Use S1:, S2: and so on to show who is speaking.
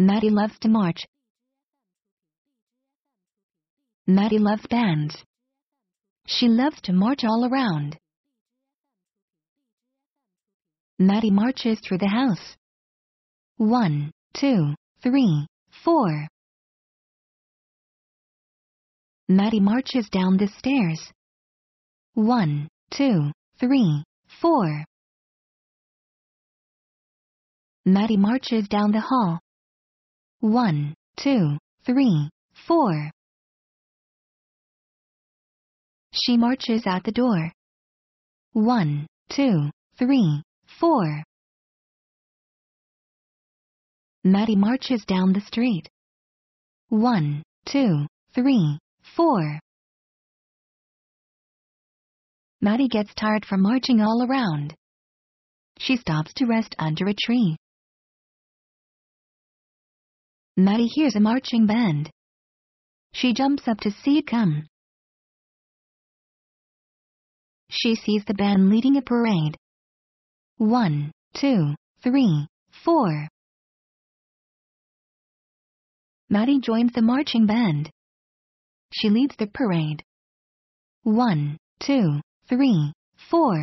S1: Maddy loves to march. Maddy loves bands. She loves to march all around. Maddy marches through the house. One, two, three, four. Maddy marches down the stairs. One, two, three, four. Maddy marches down the hall. One, two, three, four. She marches out the door. One, two, three, four. Maddy marches down the street. One, two, three, four. Maddy gets tired from marching all around. She stops to rest under a tree. Maddy hears a marching band. She jumps up to see it come. She sees the band leading a parade. One, two, three, four. Maddy joins the marching band. She leads the parade. One, two, three, four.